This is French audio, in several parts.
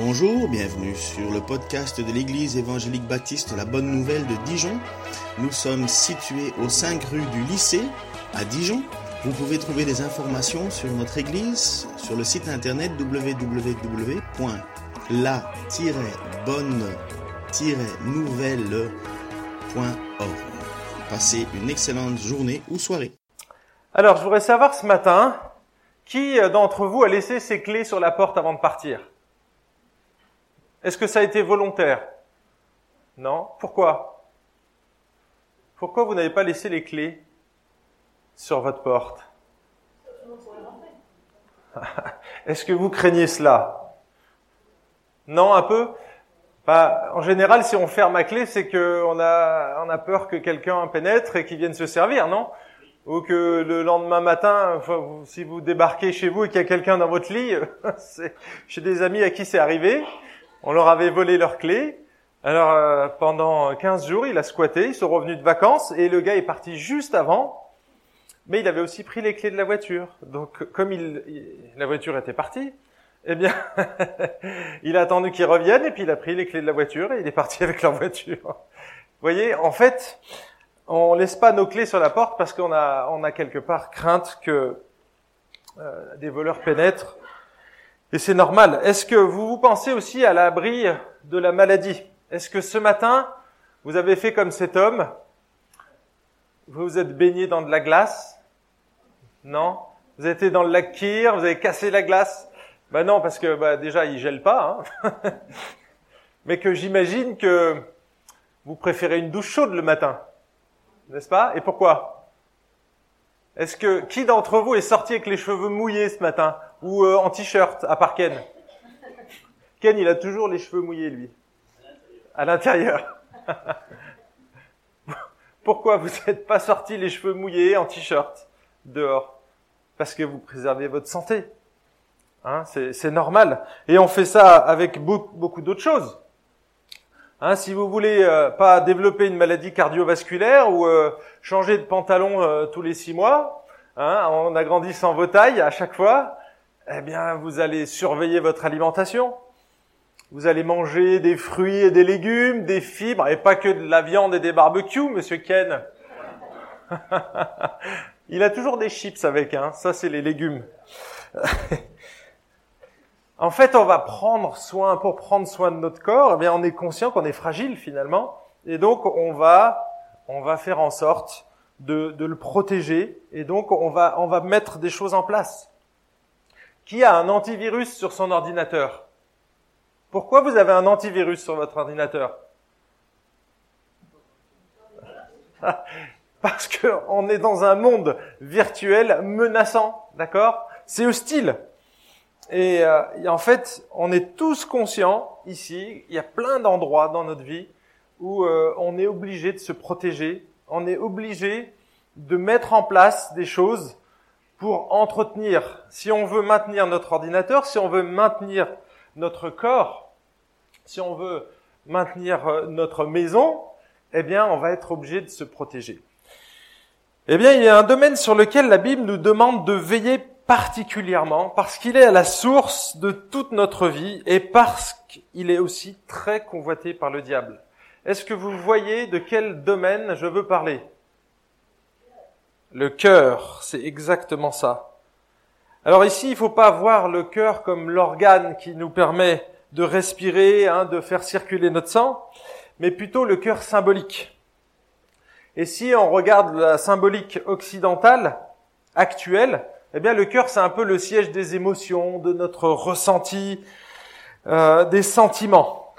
Bonjour, bienvenue sur le podcast de l'Église évangélique baptiste La Bonne Nouvelle de Dijon. Nous sommes situés aux 5 rue du lycée à Dijon. Vous pouvez trouver des informations sur notre Église sur le site internet www.la-bonne-nouvelle.org. Passez une excellente journée ou soirée. Alors, je voudrais savoir ce matin, qui d'entre vous a laissé ses clés sur la porte avant de partir? Est-ce que ça a été volontaire? Non? Pourquoi? Pourquoi vous n'avez pas laissé les clés sur votre porte? Est-ce que vous craignez cela? Non, un peu? Bah, En général, si on ferme à clé, c'est qu'on a, a peur que quelqu'un pénètre et qu'il vienne se servir, non? Ou que le lendemain matin, si vous débarquez chez vous et qu'il y a quelqu'un dans votre lit, j'ai des amis à qui c'est arrivé, on leur avait volé leurs clés. Alors euh, pendant 15 jours, il a squatté, ils sont revenus de vacances et le gars est parti juste avant, mais il avait aussi pris les clés de la voiture. Donc comme il, la voiture était partie, eh bien, il a attendu qu'ils reviennent et puis il a pris les clés de la voiture et il est parti avec leur voiture. Vous voyez, en fait, on laisse pas nos clés sur la porte parce qu'on a, on a quelque part crainte que euh, des voleurs pénètrent et c'est normal. Est-ce que vous vous pensez aussi à l'abri de la maladie? Est-ce que ce matin, vous avez fait comme cet homme? Vous vous êtes baigné dans de la glace? Non? Vous avez été dans le lac Kyr Vous avez cassé la glace? Ben non, parce que bah, déjà, il gèle pas. Hein. Mais que j'imagine que vous préférez une douche chaude le matin. N'est-ce pas? Et pourquoi? Est-ce que qui d'entre vous est sorti avec les cheveux mouillés ce matin ou euh, en t-shirt à part Ken? Ken, il a toujours les cheveux mouillés lui. À l'intérieur. Pourquoi vous n'êtes pas sorti les cheveux mouillés en t-shirt dehors? Parce que vous préservez votre santé. Hein, c'est normal. Et on fait ça avec beaucoup d'autres choses. Hein, si vous voulez euh, pas développer une maladie cardiovasculaire ou euh, changer de pantalon euh, tous les six mois, hein, en agrandissant vos tailles à chaque fois, eh bien, vous allez surveiller votre alimentation. Vous allez manger des fruits et des légumes, des fibres, et pas que de la viande et des barbecues, Monsieur Ken. Il a toujours des chips avec, hein. Ça, c'est les légumes. En fait, on va prendre soin, pour prendre soin de notre corps, eh on est conscient qu'on est fragile finalement, et donc on va, on va faire en sorte de, de, le protéger, et donc on va, on va mettre des choses en place. Qui a un antivirus sur son ordinateur? Pourquoi vous avez un antivirus sur votre ordinateur? Parce qu'on est dans un monde virtuel menaçant, d'accord? C'est hostile. Euh, et, en fait, on est tous conscients ici, il y a plein d'endroits dans notre vie où euh, on est obligé de se protéger, on est obligé de mettre en place des choses pour entretenir, si on veut maintenir notre ordinateur, si on veut maintenir notre corps, si on veut maintenir euh, notre maison, eh bien, on va être obligé de se protéger. Eh bien, il y a un domaine sur lequel la Bible nous demande de veiller particulièrement parce qu'il est à la source de toute notre vie et parce qu'il est aussi très convoité par le diable. Est-ce que vous voyez de quel domaine je veux parler? Le cœur, c'est exactement ça. Alors ici, il ne faut pas voir le cœur comme l'organe qui nous permet de respirer, hein, de faire circuler notre sang, mais plutôt le cœur symbolique. Et si on regarde la symbolique occidentale actuelle, eh bien, le cœur, c'est un peu le siège des émotions, de notre ressenti, euh, des sentiments.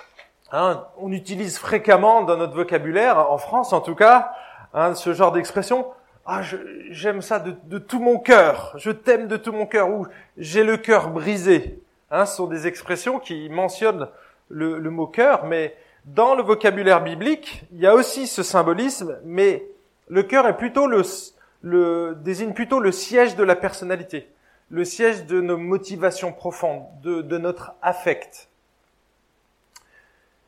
Hein, on utilise fréquemment dans notre vocabulaire, en France en tout cas, hein, ce genre d'expression. Ah, j'aime ça de, tout mon cœur. Je t'aime de tout mon cœur. Ou j'ai le cœur brisé. Hein, ce sont des expressions qui mentionnent le, le mot cœur, mais dans le vocabulaire biblique, il y a aussi ce symbolisme, mais le cœur est plutôt le, le, désigne plutôt le siège de la personnalité, le siège de nos motivations profondes, de, de notre affect.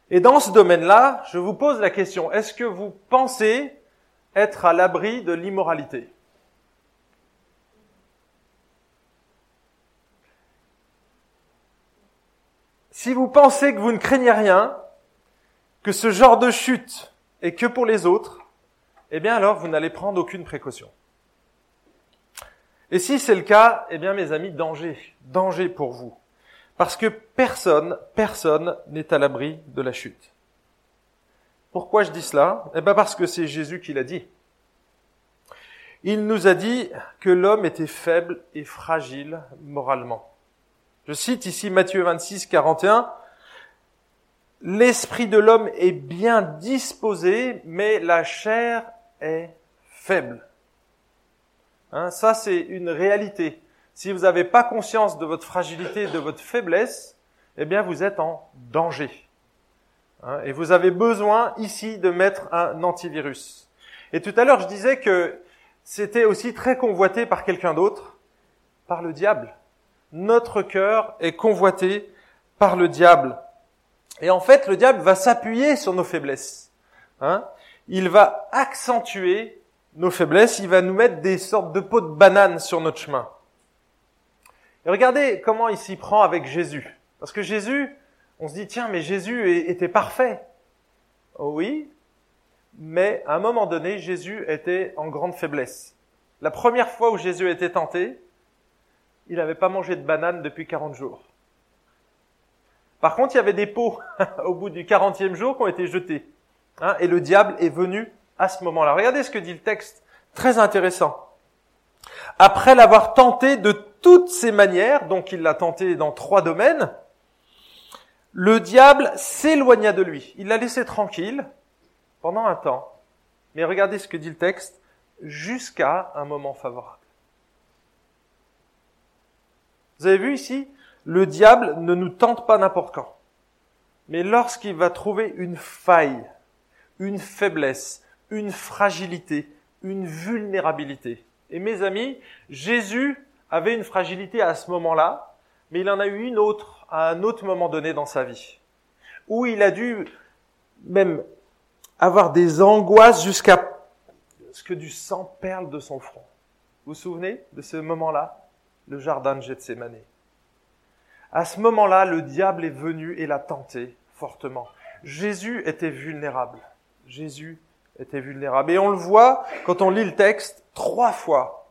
Et dans ce domaine-là, je vous pose la question, est-ce que vous pensez être à l'abri de l'immoralité? Si vous pensez que vous ne craignez rien, que ce genre de chute est que pour les autres, eh bien alors vous n'allez prendre aucune précaution. Et si c'est le cas, eh bien mes amis, danger, danger pour vous. Parce que personne, personne n'est à l'abri de la chute. Pourquoi je dis cela? Eh bien parce que c'est Jésus qui l'a dit. Il nous a dit que l'homme était faible et fragile moralement. Je cite ici Matthieu 26, 41. L'esprit de l'homme est bien disposé, mais la chair est faible. Hein, ça, c'est une réalité. Si vous n'avez pas conscience de votre fragilité, de votre faiblesse, eh bien, vous êtes en danger. Hein, et vous avez besoin ici de mettre un antivirus. Et tout à l'heure, je disais que c'était aussi très convoité par quelqu'un d'autre, par le diable. Notre cœur est convoité par le diable. Et en fait, le diable va s'appuyer sur nos faiblesses. Hein il va accentuer nos faiblesses, il va nous mettre des sortes de pots de banane sur notre chemin. Et regardez comment il s'y prend avec Jésus. Parce que Jésus, on se dit, tiens, mais Jésus était parfait. Oh oui, mais à un moment donné, Jésus était en grande faiblesse. La première fois où Jésus était tenté, il n'avait pas mangé de banane depuis 40 jours. Par contre, il y avait des pots au bout du 40e jour qui ont été jetés. Hein, et le diable est venu à ce moment-là. Regardez ce que dit le texte, très intéressant. Après l'avoir tenté de toutes ses manières, donc il l'a tenté dans trois domaines, le diable s'éloigna de lui. Il l'a laissé tranquille pendant un temps. Mais regardez ce que dit le texte, jusqu'à un moment favorable. Vous avez vu ici, le diable ne nous tente pas n'importe quand. Mais lorsqu'il va trouver une faille, une faiblesse, une fragilité, une vulnérabilité. Et mes amis, Jésus avait une fragilité à ce moment-là, mais il en a eu une autre à un autre moment donné dans sa vie, où il a dû même avoir des angoisses jusqu'à ce que du sang perle de son front. Vous vous souvenez de ce moment-là? Le jardin de Gethsemane. À ce moment-là, le diable est venu et l'a tenté fortement. Jésus était vulnérable. Jésus était vulnérable. Et on le voit quand on lit le texte, trois fois,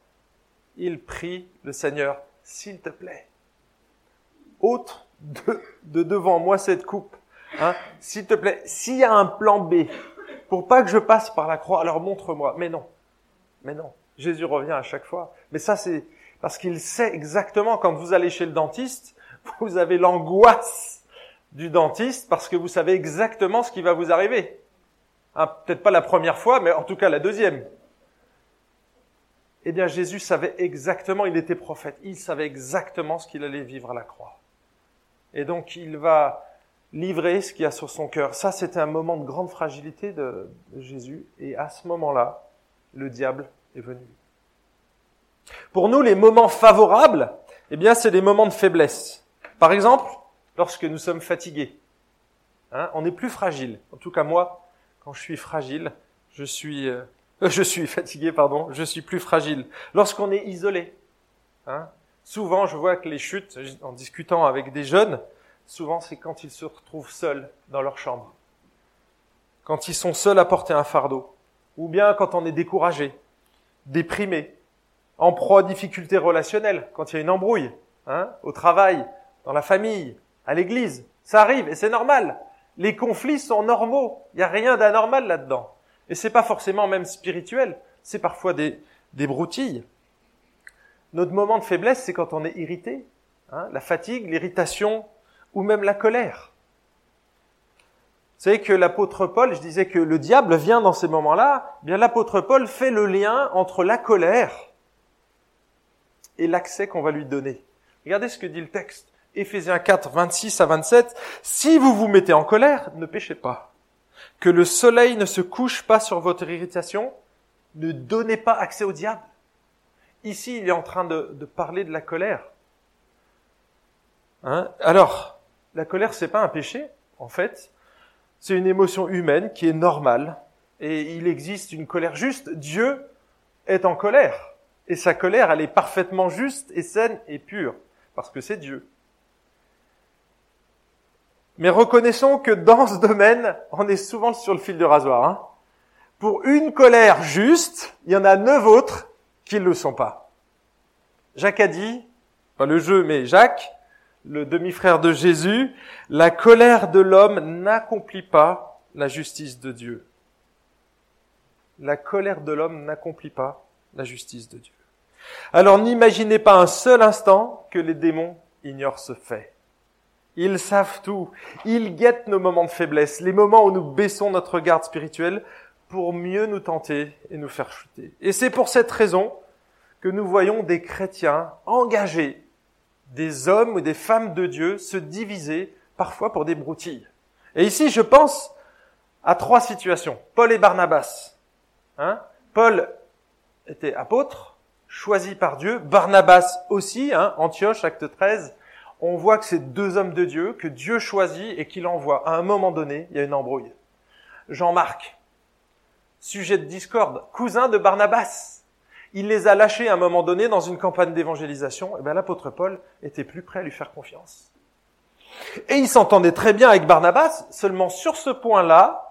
il prie le Seigneur, s'il te plaît, ôte de, de devant moi cette coupe. Hein, s'il te plaît, s'il y a un plan B, pour pas que je passe par la croix, alors montre-moi. Mais non, mais non. Jésus revient à chaque fois. Mais ça, c'est parce qu'il sait exactement quand vous allez chez le dentiste, vous avez l'angoisse du dentiste parce que vous savez exactement ce qui va vous arriver. Hein, peut-être pas la première fois, mais en tout cas la deuxième. Eh bien, Jésus savait exactement, il était prophète, il savait exactement ce qu'il allait vivre à la croix. Et donc, il va livrer ce qu'il y a sur son cœur. Ça, c'était un moment de grande fragilité de, Jésus. Et à ce moment-là, le diable est venu. Pour nous, les moments favorables, eh bien, c'est des moments de faiblesse. Par exemple, lorsque nous sommes fatigués. Hein, on est plus fragile. En tout cas, moi, quand je suis fragile, je suis, euh, je suis fatigué, pardon, je suis plus fragile. Lorsqu'on est isolé, hein, souvent je vois que les chutes, en discutant avec des jeunes, souvent c'est quand ils se retrouvent seuls dans leur chambre, quand ils sont seuls à porter un fardeau, ou bien quand on est découragé, déprimé, en proie à difficultés relationnelles, quand il y a une embrouille, hein, au travail, dans la famille, à l'église, ça arrive et c'est normal. Les conflits sont normaux. Il n'y a rien d'anormal là-dedans. Et c'est pas forcément même spirituel. C'est parfois des, broutilles. Notre moment de faiblesse, c'est quand on est irrité. Hein, la fatigue, l'irritation ou même la colère. Vous savez que l'apôtre Paul, je disais que le diable vient dans ces moments-là, eh bien l'apôtre Paul fait le lien entre la colère et l'accès qu'on va lui donner. Regardez ce que dit le texte. Éphésiens 4, 26 à 27, si vous vous mettez en colère, ne péchez pas. Que le soleil ne se couche pas sur votre irritation, ne donnez pas accès au diable. Ici, il est en train de, de parler de la colère. Hein? Alors, la colère, c'est pas un péché, en fait. C'est une émotion humaine qui est normale. Et il existe une colère juste. Dieu est en colère. Et sa colère, elle est parfaitement juste et saine et pure. Parce que c'est Dieu. Mais reconnaissons que dans ce domaine, on est souvent sur le fil de rasoir. Hein. Pour une colère juste, il y en a neuf autres qui ne le sont pas. Jacques a dit, pas le jeu, mais Jacques, le demi-frère de Jésus, la colère de l'homme n'accomplit pas la justice de Dieu. La colère de l'homme n'accomplit pas la justice de Dieu. Alors n'imaginez pas un seul instant que les démons ignorent ce fait. Ils savent tout. Ils guettent nos moments de faiblesse, les moments où nous baissons notre garde spirituelle pour mieux nous tenter et nous faire chuter. Et c'est pour cette raison que nous voyons des chrétiens engagés, des hommes ou des femmes de Dieu se diviser parfois pour des broutilles. Et ici, je pense à trois situations. Paul et Barnabas. Hein Paul était apôtre, choisi par Dieu. Barnabas aussi, hein, Antioche, acte 13 on voit que c'est deux hommes de Dieu, que Dieu choisit et qu'il envoie. À un moment donné, il y a une embrouille. Jean-Marc, sujet de discorde, cousin de Barnabas. Il les a lâchés à un moment donné dans une campagne d'évangélisation. Et eh bien l'apôtre Paul était plus prêt à lui faire confiance. Et il s'entendait très bien avec Barnabas, seulement sur ce point-là,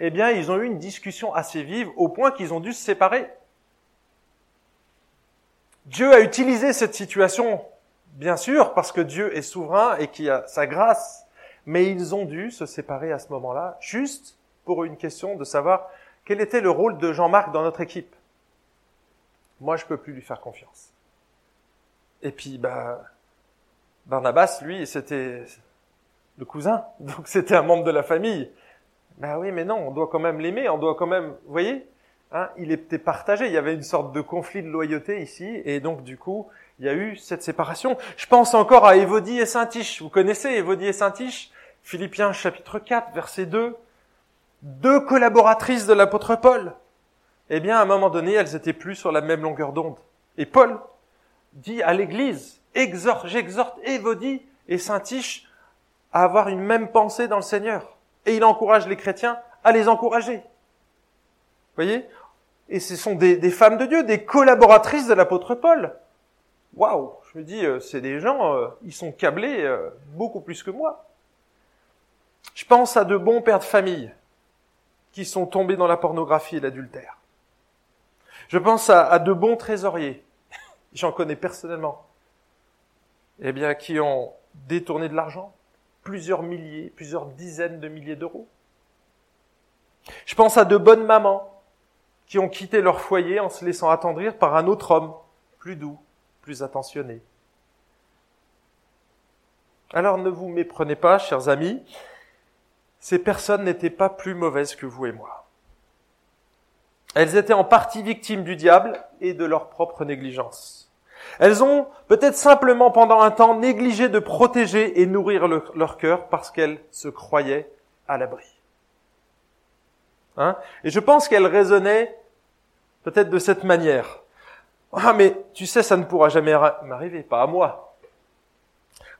eh bien, ils ont eu une discussion assez vive au point qu'ils ont dû se séparer. Dieu a utilisé cette situation Bien sûr, parce que Dieu est souverain et qu'il a sa grâce, mais ils ont dû se séparer à ce moment-là, juste pour une question de savoir quel était le rôle de Jean-Marc dans notre équipe. Moi, je peux plus lui faire confiance. Et puis, bah, Barnabas, lui, c'était le cousin, donc c'était un membre de la famille. Ben oui, mais non, on doit quand même l'aimer, on doit quand même, vous voyez, hein, il était partagé. Il y avait une sorte de conflit de loyauté ici, et donc du coup, il y a eu cette séparation. Je pense encore à Évodie et Saint-Tiche. Vous connaissez Évodie et Saint-Tiche? Philippiens chapitre 4, verset 2. Deux collaboratrices de l'apôtre Paul. Eh bien, à un moment donné, elles étaient plus sur la même longueur d'onde. Et Paul dit à l'église, exhorte, j'exhorte Évodie et Saint-Tiche à avoir une même pensée dans le Seigneur. Et il encourage les chrétiens à les encourager. Vous voyez? Et ce sont des, des femmes de Dieu, des collaboratrices de l'apôtre Paul waouh, je me dis, euh, c'est des gens, euh, ils sont câblés euh, beaucoup plus que moi. Je pense à de bons pères de famille qui sont tombés dans la pornographie et l'adultère. Je pense à, de bons trésoriers, j'en connais personnellement, eh bien, qui ont détourné de l'argent, plusieurs milliers, plusieurs dizaines de milliers d'euros. Je pense à de bonnes mamans qui ont quitté leur foyer en se laissant attendrir par un autre homme, plus doux, plus. Alors ne vous méprenez pas, chers amis, ces personnes n'étaient pas plus mauvaises que vous et moi. Elles étaient en partie victimes du diable et de leur propre négligence. Elles ont peut-être simplement pendant un temps négligé de protéger et nourrir leur cœur parce qu'elles se croyaient à l'abri. Hein? Et je pense qu'elles raisonnaient peut-être de cette manière. Ah, mais tu sais, ça ne pourra jamais m'arriver, pas à moi.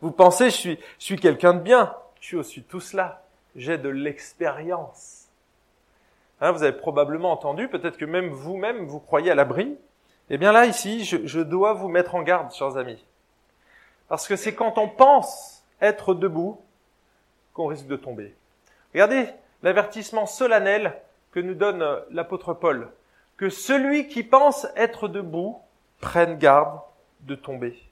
Vous pensez, je suis, je suis quelqu'un de bien. Je suis aussi tout cela. J'ai de l'expérience. Hein, vous avez probablement entendu, peut-être que même vous-même, vous croyez à l'abri. Eh bien là, ici, je, dois vous mettre en garde, chers amis. Parce que c'est quand on pense être debout qu'on risque de tomber. Regardez l'avertissement solennel que nous donne euh, l'apôtre Paul que celui qui pense être debout prenne garde de tomber.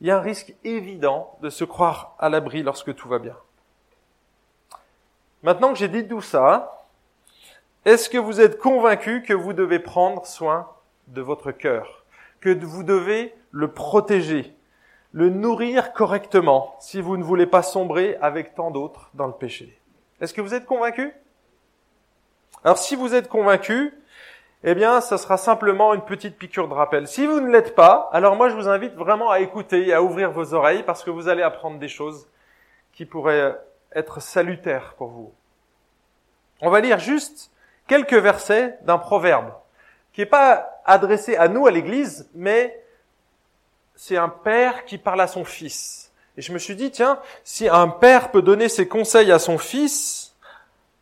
Il y a un risque évident de se croire à l'abri lorsque tout va bien. Maintenant que j'ai dit tout ça, est-ce que vous êtes convaincu que vous devez prendre soin de votre cœur, que vous devez le protéger, le nourrir correctement si vous ne voulez pas sombrer avec tant d'autres dans le péché? Est-ce que vous êtes convaincu? Alors si vous êtes convaincu, eh bien, ça sera simplement une petite piqûre de rappel. Si vous ne l'êtes pas, alors moi je vous invite vraiment à écouter et à ouvrir vos oreilles parce que vous allez apprendre des choses qui pourraient être salutaires pour vous. On va lire juste quelques versets d'un proverbe qui n'est pas adressé à nous, à l'Église, mais c'est un père qui parle à son fils. Et je me suis dit, tiens, si un père peut donner ses conseils à son fils,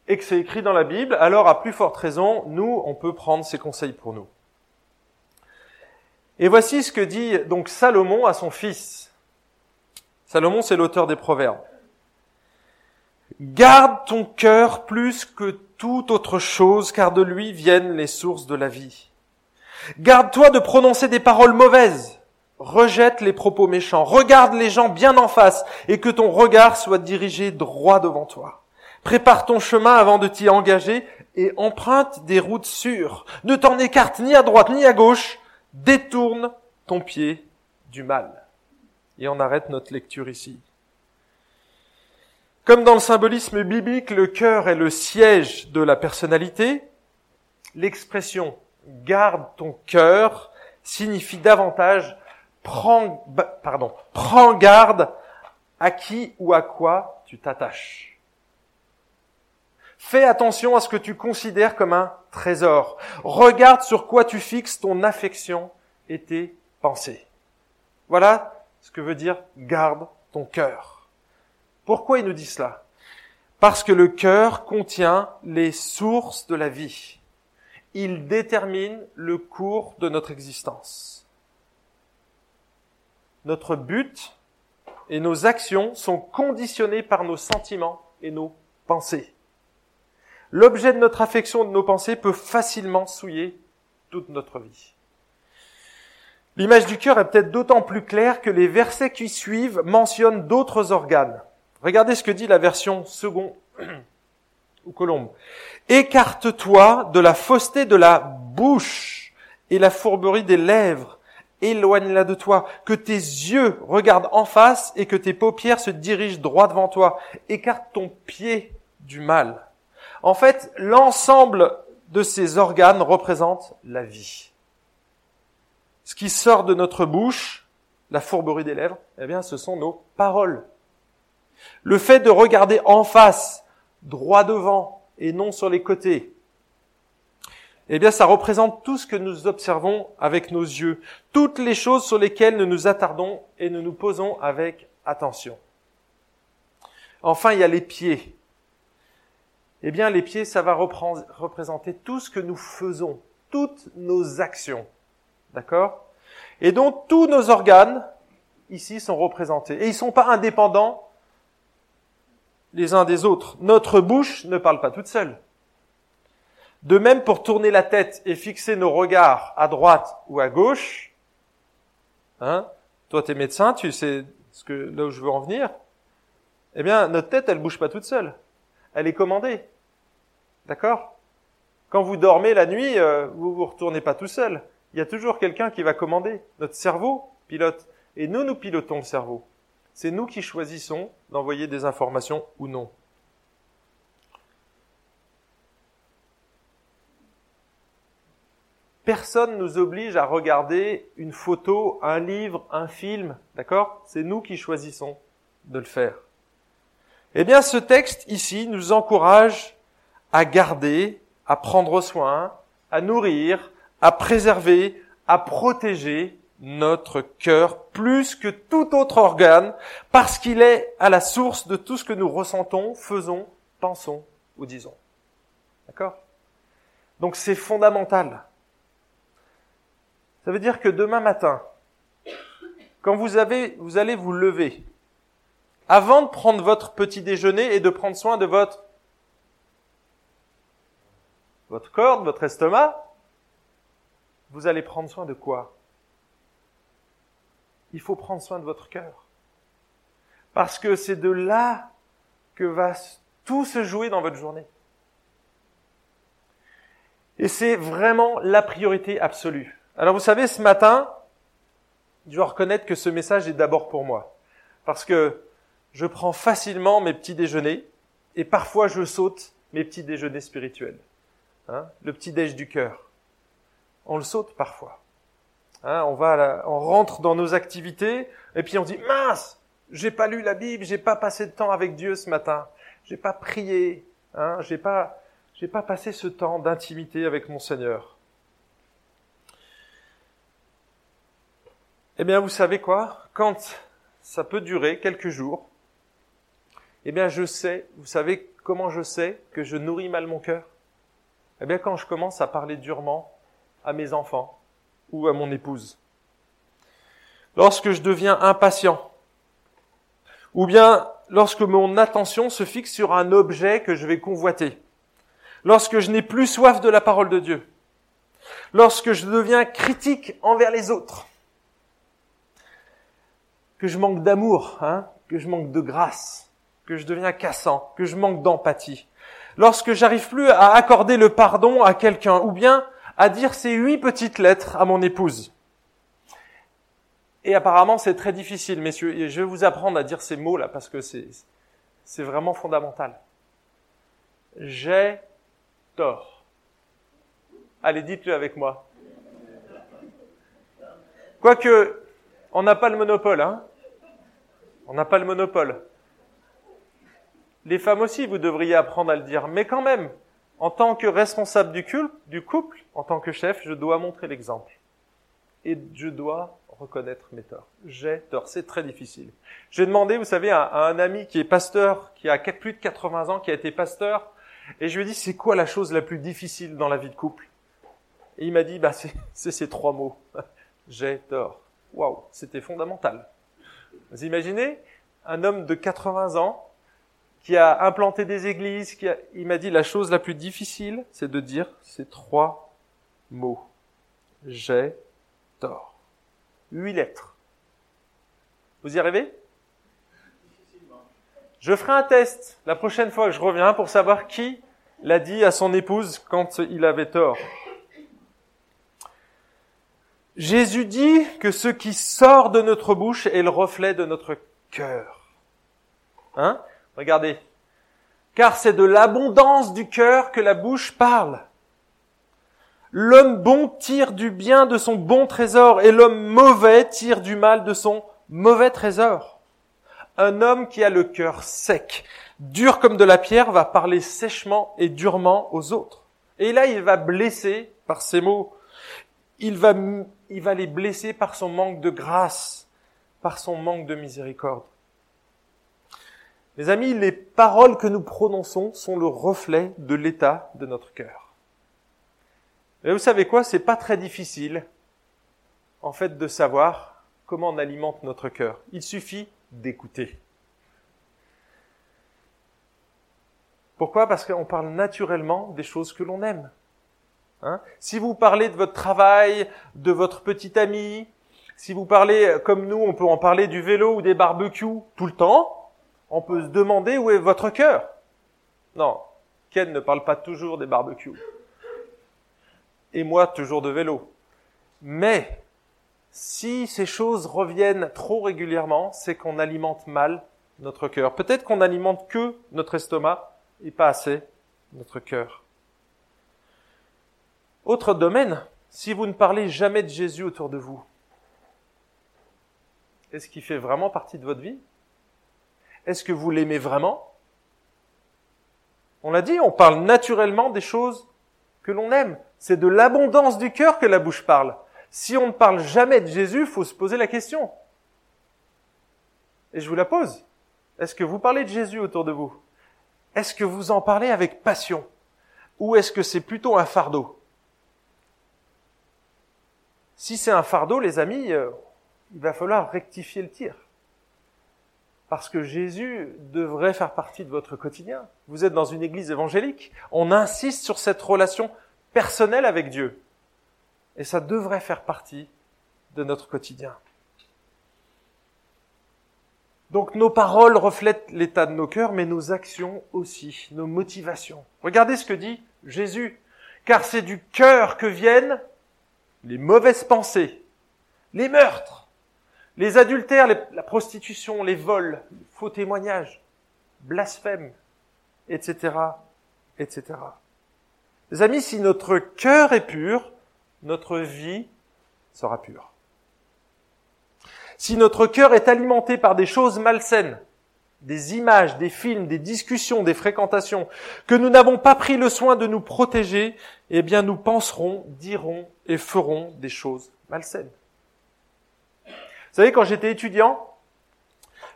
et que c'est écrit dans la Bible, alors à plus forte raison, nous, on peut prendre ses conseils pour nous. Et voici ce que dit donc Salomon à son fils. Salomon, c'est l'auteur des Proverbes. Garde ton cœur plus que toute autre chose, car de lui viennent les sources de la vie. Garde-toi de prononcer des paroles mauvaises. Rejette les propos méchants. Regarde les gens bien en face et que ton regard soit dirigé droit devant toi. Prépare ton chemin avant de t'y engager et emprunte des routes sûres. Ne t'en écarte ni à droite ni à gauche. Détourne ton pied du mal. Et on arrête notre lecture ici. Comme dans le symbolisme biblique, le cœur est le siège de la personnalité, l'expression garde ton cœur signifie davantage prends, pardon, prends garde à qui ou à quoi tu t'attaches. Fais attention à ce que tu considères comme un trésor. Regarde sur quoi tu fixes ton affection et tes pensées. Voilà ce que veut dire garde ton cœur. Pourquoi il nous dit cela? Parce que le cœur contient les sources de la vie. Il détermine le cours de notre existence. Notre but et nos actions sont conditionnés par nos sentiments et nos pensées. L'objet de notre affection et de nos pensées peut facilement souiller toute notre vie. L'image du cœur est peut-être d'autant plus claire que les versets qui suivent mentionnent d'autres organes. Regardez ce que dit la version second ou colombe. Écarte-toi de la fausseté de la bouche et la fourberie des lèvres. Éloigne-la de toi. Que tes yeux regardent en face et que tes paupières se dirigent droit devant toi. Écarte ton pied du mal. En fait, l'ensemble de ces organes représente la vie. Ce qui sort de notre bouche, la fourberie des lèvres, eh bien, ce sont nos paroles. Le fait de regarder en face, droit devant, et non sur les côtés, eh bien, ça représente tout ce que nous observons avec nos yeux, toutes les choses sur lesquelles nous nous attardons et nous nous posons avec attention. Enfin, il y a les pieds. Eh bien, les pieds, ça va représenter tout ce que nous faisons, toutes nos actions. D'accord? Et donc, tous nos organes, ici, sont représentés. Et ils ne sont pas indépendants les uns des autres. Notre bouche ne parle pas toute seule. De même, pour tourner la tête et fixer nos regards à droite ou à gauche, hein, toi t'es médecin, tu sais ce que, là où je veux en venir, eh bien, notre tête, elle bouge pas toute seule. Elle est commandée. D'accord? Quand vous dormez la nuit, euh, vous vous retournez pas tout seul. Il y a toujours quelqu'un qui va commander. Notre cerveau pilote. Et nous, nous pilotons le cerveau. C'est nous qui choisissons d'envoyer des informations ou non. Personne ne nous oblige à regarder une photo, un livre, un film, d'accord? C'est nous qui choisissons de le faire. Eh bien, ce texte ici nous encourage à garder, à prendre soin, à nourrir, à préserver, à protéger notre cœur plus que tout autre organe parce qu'il est à la source de tout ce que nous ressentons, faisons, pensons ou disons. D'accord? Donc c'est fondamental. Ça veut dire que demain matin, quand vous avez, vous allez vous lever, avant de prendre votre petit déjeuner et de prendre soin de votre, votre corps, votre estomac, vous allez prendre soin de quoi? Il faut prendre soin de votre cœur. Parce que c'est de là que va tout se jouer dans votre journée. Et c'est vraiment la priorité absolue. Alors vous savez, ce matin, je dois reconnaître que ce message est d'abord pour moi. Parce que je prends facilement mes petits déjeuners et parfois je saute mes petits déjeuners spirituels. Hein, le petit déj du cœur. On le saute parfois. Hein, on rentre dans nos activités et puis on dit mince, j'ai pas lu la Bible, j'ai pas passé de temps avec Dieu ce matin, j'ai pas prié, hein, j'ai j'ai pas passé ce temps d'intimité avec mon Seigneur. Eh bien, vous savez quoi? Quand ça peut durer quelques jours, eh bien, je sais, vous savez comment je sais que je nourris mal mon cœur? Eh bien, quand je commence à parler durement à mes enfants, ou à mon épouse. Lorsque je deviens impatient, ou bien lorsque mon attention se fixe sur un objet que je vais convoiter, lorsque je n'ai plus soif de la parole de Dieu, lorsque je deviens critique envers les autres, que je manque d'amour, hein, que je manque de grâce, que je deviens cassant, que je manque d'empathie, lorsque j'arrive plus à accorder le pardon à quelqu'un, ou bien à dire ces huit petites lettres à mon épouse. Et apparemment, c'est très difficile, messieurs. Et je vais vous apprendre à dire ces mots-là parce que c'est, c'est vraiment fondamental. J'ai tort. Allez, dites-le avec moi. Quoique, on n'a pas le monopole, hein. On n'a pas le monopole. Les femmes aussi, vous devriez apprendre à le dire. Mais quand même, en tant que responsable du, du couple, en tant que chef, je dois montrer l'exemple. Et je dois reconnaître mes torts. J'ai tort. C'est très difficile. J'ai demandé, vous savez, à, un ami qui est pasteur, qui a plus de 80 ans, qui a été pasteur, et je lui ai dit, c'est quoi la chose la plus difficile dans la vie de couple? Et il m'a dit, bah, c'est ces trois mots. J'ai tort. Waouh, c'était fondamental. Vous imaginez? Un homme de 80 ans qui a implanté des églises, qui a, il m'a dit la chose la plus difficile, c'est de dire ces trois mots. J'ai tort. Huit lettres. Vous y arrivez? Je ferai un test la prochaine fois que je reviens pour savoir qui l'a dit à son épouse quand il avait tort. Jésus dit que ce qui sort de notre bouche est le reflet de notre cœur. Hein? Regardez. Car c'est de l'abondance du cœur que la bouche parle. L'homme bon tire du bien de son bon trésor et l'homme mauvais tire du mal de son mauvais trésor. Un homme qui a le cœur sec, dur comme de la pierre, va parler sèchement et durement aux autres. Et là, il va blesser par ses mots. Il va, il va les blesser par son manque de grâce, par son manque de miséricorde. Mes amis, les paroles que nous prononçons sont le reflet de l'état de notre cœur. Et vous savez quoi? C'est pas très difficile, en fait, de savoir comment on alimente notre cœur. Il suffit d'écouter. Pourquoi? Parce qu'on parle naturellement des choses que l'on aime. Hein? Si vous parlez de votre travail, de votre petit ami, si vous parlez comme nous, on peut en parler du vélo ou des barbecues tout le temps, on peut se demander où est votre cœur. Non, Ken ne parle pas toujours des barbecues. Et moi, toujours de vélo. Mais, si ces choses reviennent trop régulièrement, c'est qu'on alimente mal notre cœur. Peut-être qu'on alimente que notre estomac et pas assez notre cœur. Autre domaine, si vous ne parlez jamais de Jésus autour de vous, est-ce qu'il fait vraiment partie de votre vie? Est-ce que vous l'aimez vraiment? On l'a dit, on parle naturellement des choses que l'on aime. C'est de l'abondance du cœur que la bouche parle. Si on ne parle jamais de Jésus, faut se poser la question. Et je vous la pose. Est-ce que vous parlez de Jésus autour de vous? Est-ce que vous en parlez avec passion? Ou est-ce que c'est plutôt un fardeau? Si c'est un fardeau, les amis, euh, il va falloir rectifier le tir. Parce que Jésus devrait faire partie de votre quotidien. Vous êtes dans une église évangélique. On insiste sur cette relation personnelle avec Dieu. Et ça devrait faire partie de notre quotidien. Donc nos paroles reflètent l'état de nos cœurs, mais nos actions aussi, nos motivations. Regardez ce que dit Jésus. Car c'est du cœur que viennent les mauvaises pensées, les meurtres, les adultères, la prostitution, les vols, faux témoignages, blasphèmes, etc., etc. Les amis, si notre cœur est pur, notre vie sera pure. Si notre cœur est alimenté par des choses malsaines, des images, des films, des discussions, des fréquentations, que nous n'avons pas pris le soin de nous protéger, eh bien nous penserons, dirons et ferons des choses malsaines. Savez, quand j'étais étudiant,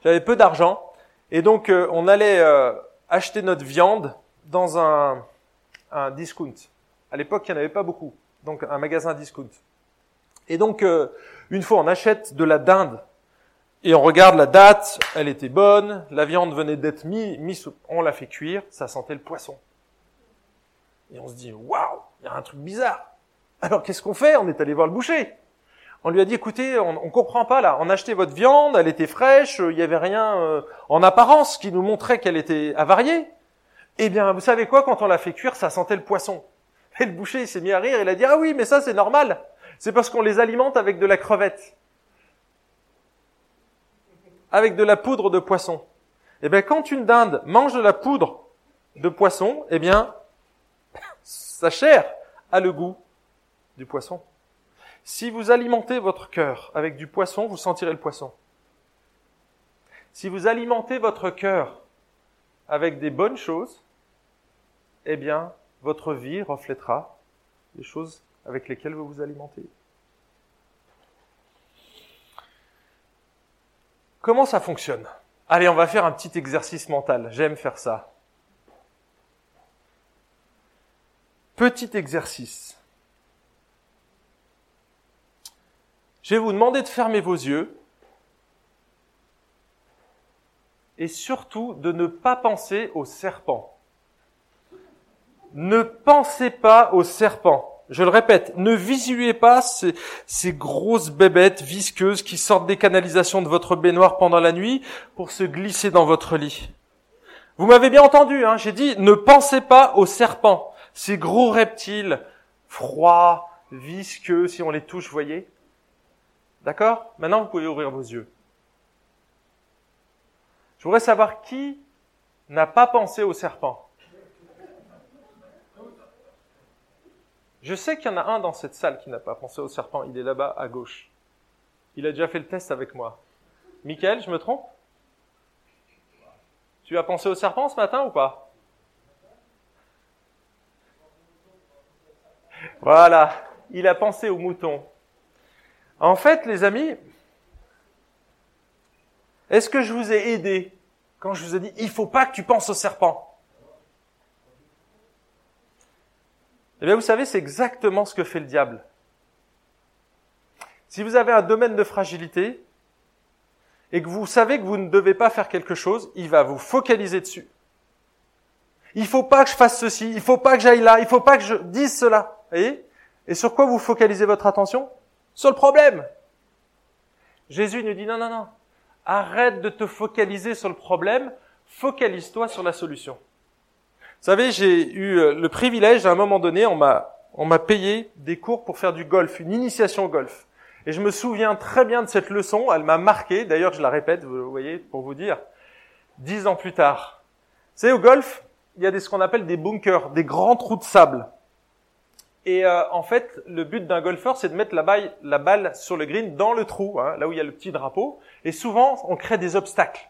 j'avais peu d'argent, et donc euh, on allait euh, acheter notre viande dans un, un discount. À l'époque, il n'y en avait pas beaucoup, donc un magasin discount. Et donc, euh, une fois, on achète de la dinde Et on regarde la date, elle était bonne, la viande venait d'être mise, mise, on l'a fait cuire, ça sentait le poisson. Et on se dit, waouh, il y a un truc bizarre. Alors qu'est-ce qu'on fait? On est allé voir le boucher. On lui a dit, écoutez, on, on comprend pas là. On a acheté votre viande, elle était fraîche, il y avait rien euh, en apparence qui nous montrait qu'elle était avariée. Eh bien, vous savez quoi Quand on l'a fait cuire, ça sentait le poisson. Et le boucher, s'est mis à rire. Il a dit, ah oui, mais ça c'est normal. C'est parce qu'on les alimente avec de la crevette, avec de la poudre de poisson. Eh bien, quand une dinde mange de la poudre de poisson, eh bien, sa chair a le goût du poisson. Si vous alimentez votre cœur avec du poisson, vous sentirez le poisson. Si vous alimentez votre cœur avec des bonnes choses, eh bien, votre vie reflètera les choses avec lesquelles vous vous alimentez. Comment ça fonctionne? Allez, on va faire un petit exercice mental. J'aime faire ça. Petit exercice. Je vais vous demander de fermer vos yeux et surtout de ne pas penser au serpent. Ne pensez pas au serpent. Je le répète, ne visualisez pas ces, grosses bébêtes visqueuses qui sortent des canalisations de votre baignoire pendant la nuit pour se glisser dans votre lit. Vous m'avez bien entendu, hein, j'ai dit ne pensez pas au serpent, ces gros reptiles froids, visqueux, si on les touche, voyez. D'accord? Maintenant, vous pouvez ouvrir vos yeux. Je voudrais savoir qui n'a pas pensé au serpent. Je sais qu'il y en a un dans cette salle qui n'a pas pensé au serpent. Il est là-bas à gauche. Il a déjà fait le test avec moi. Michael, je me trompe? Tu as pensé au serpent ce matin ou pas? Voilà, il a pensé au mouton. En fait, les amis, est-ce que je vous ai aidé quand je vous ai dit il faut pas que tu penses au serpent? Eh bien, vous savez, c'est exactement ce que fait le diable. Si vous avez un domaine de fragilité et que vous savez que vous ne devez pas faire quelque chose, il va vous focaliser dessus. Il faut pas que je fasse ceci, il faut pas que j'aille là, il faut pas que je dise cela. Et sur quoi vous focalisez votre attention? Sur le problème. Jésus nous dit non, non, non. Arrête de te focaliser sur le problème, focalise-toi sur la solution. Vous savez, j'ai eu euh, le privilège, à un moment donné, on m'a, on m'a payé des cours pour faire du golf, une initiation au golf. Et je me souviens très bien de cette leçon, elle m'a marqué, d'ailleurs je la répète, vous voyez, pour vous dire, dix ans plus tard. Vous savez, au golf, il y a des, ce qu'on appelle des bunkers, des grands trous de sable. Et euh, en fait, le but d'un golfeur, c'est de mettre la balle, la balle sur le green dans le trou, hein, là où il y a le petit drapeau. Et souvent, on crée des obstacles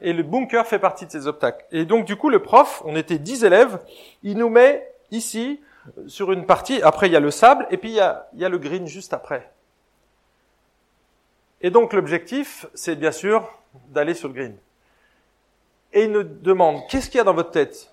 et le bunker fait partie de ces obstacles. Et donc du coup, le prof, on était dix élèves, il nous met ici sur une partie, après il y a le sable, et puis il y a, il y a le green juste après. Et donc l'objectif, c'est bien sûr d'aller sur le green. Et il nous demande, qu'est-ce qu'il y a dans votre tête?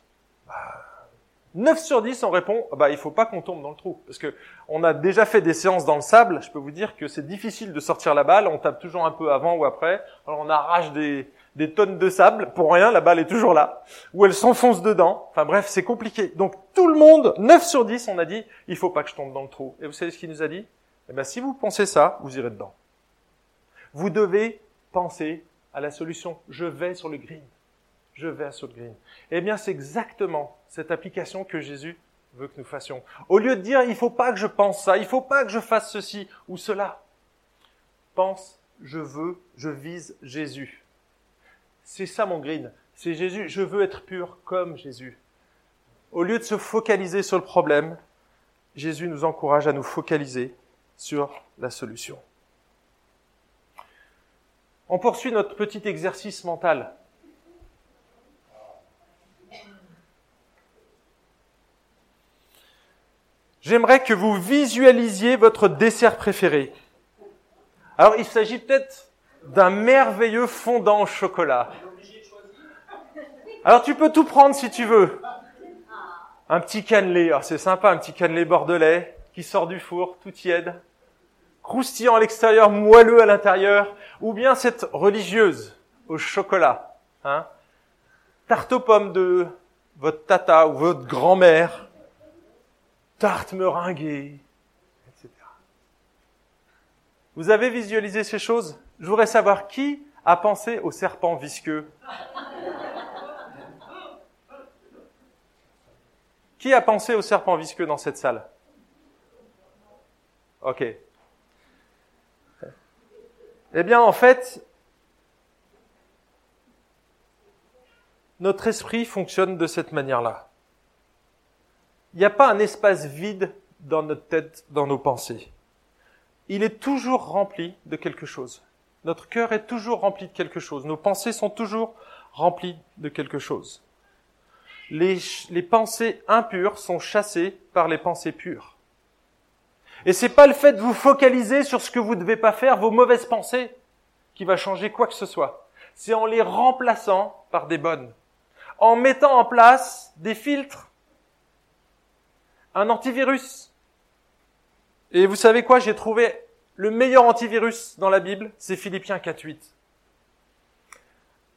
9 sur 10, on répond, bah, il faut pas qu'on tombe dans le trou. Parce que on a déjà fait des séances dans le sable. Je peux vous dire que c'est difficile de sortir la balle. On tape toujours un peu avant ou après. Alors on arrache des, des tonnes de sable pour rien, la balle est toujours là, ou elle s'enfonce dedans. Enfin bref, c'est compliqué. Donc tout le monde, 9 sur 10, on a dit, il faut pas que je tombe dans le trou. Et vous savez ce qu'il nous a dit? Eh bien si vous pensez ça, vous irez dedans. Vous devez penser à la solution. Je vais sur le green. Je vais sur le green. Eh bien c'est exactement cette application que Jésus veut que nous fassions. Au lieu de dire, il faut pas que je pense ça, il faut pas que je fasse ceci ou cela. Pense, je veux, je vise Jésus. C'est ça mon green. C'est Jésus. Je veux être pur comme Jésus. Au lieu de se focaliser sur le problème, Jésus nous encourage à nous focaliser sur la solution. On poursuit notre petit exercice mental. J'aimerais que vous visualisiez votre dessert préféré. Alors, il s'agit peut-être d'un merveilleux fondant au chocolat. Alors tu peux tout prendre si tu veux. Un petit cannelé, ah, c'est sympa, un petit cannelé bordelais qui sort du four, tout tiède, croustillant à l'extérieur, moelleux à l'intérieur, ou bien cette religieuse au chocolat, hein, tarte aux pommes de votre tata ou votre grand-mère, tarte meringuée, etc. Vous avez visualisé ces choses? Je voudrais savoir qui a pensé au serpent visqueux? Qui a pensé au serpent visqueux dans cette salle? Ok. Eh bien, en fait, notre esprit fonctionne de cette manière-là. Il n'y a pas un espace vide dans notre tête, dans nos pensées. Il est toujours rempli de quelque chose. Notre cœur est toujours rempli de quelque chose. Nos pensées sont toujours remplies de quelque chose. Les, pensées impures sont chassées par les pensées pures. Et c'est pas le fait de vous focaliser sur ce que vous ne devez pas faire, vos mauvaises pensées, qui va changer quoi que ce soit. C'est en les remplaçant par des bonnes. En mettant en place des filtres. Un antivirus. Et vous savez quoi? J'ai trouvé le meilleur antivirus dans la Bible, c'est Philippiens 4.8.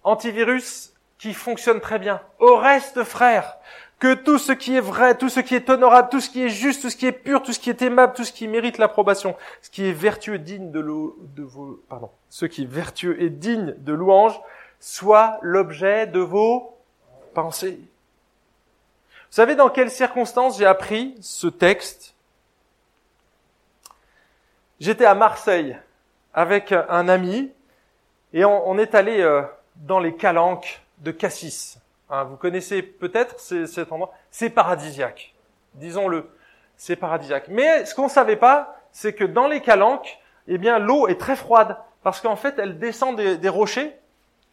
Antivirus qui fonctionne très bien. Au reste, frères, que tout ce qui est vrai, tout ce qui est honorable, tout ce qui est juste, tout ce qui est pur, tout ce qui est aimable, tout ce qui mérite l'approbation, ce qui est vertueux, digne de, de pardon, ce qui est vertueux et digne de louange, soit l'objet de vos pensées. Vous savez dans quelles circonstances j'ai appris ce texte? J'étais à Marseille avec un ami et on, est allé euh, dans les calanques de Cassis. Hein, vous connaissez peut-être cet endroit. C'est paradisiaque. Disons-le. C'est paradisiaque. Mais ce qu'on ne savait pas, c'est que dans les calanques, eh bien, l'eau est très froide parce qu'en fait, elle descend des, rochers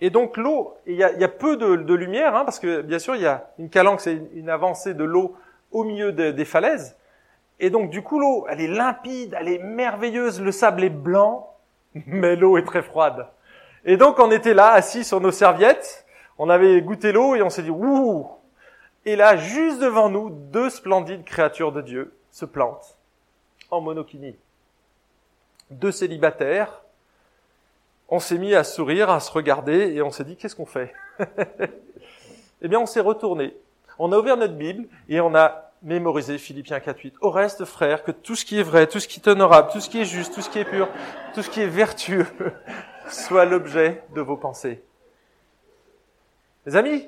et donc l'eau, il y a, peu de, lumière, hein, parce que bien sûr, il y a une calanque, c'est une, avancée de l'eau au milieu des falaises. Et donc du coup, l'eau, elle est limpide, elle est merveilleuse, le sable est blanc, mais l'eau est très froide. Et donc on était là, assis sur nos serviettes, on avait goûté l'eau et on s'est dit, ouh Et là, juste devant nous, deux splendides créatures de Dieu se plantent en monokini. Deux célibataires. On s'est mis à sourire, à se regarder et on s'est dit, qu'est-ce qu'on fait Eh bien, on s'est retourné. On a ouvert notre Bible et on a mémorisé Philippiens 4.8. Au reste, frères, que tout ce qui est vrai, tout ce qui est honorable, tout ce qui est juste, tout ce qui est pur, tout ce qui est vertueux, soit l'objet de vos pensées. Les amis,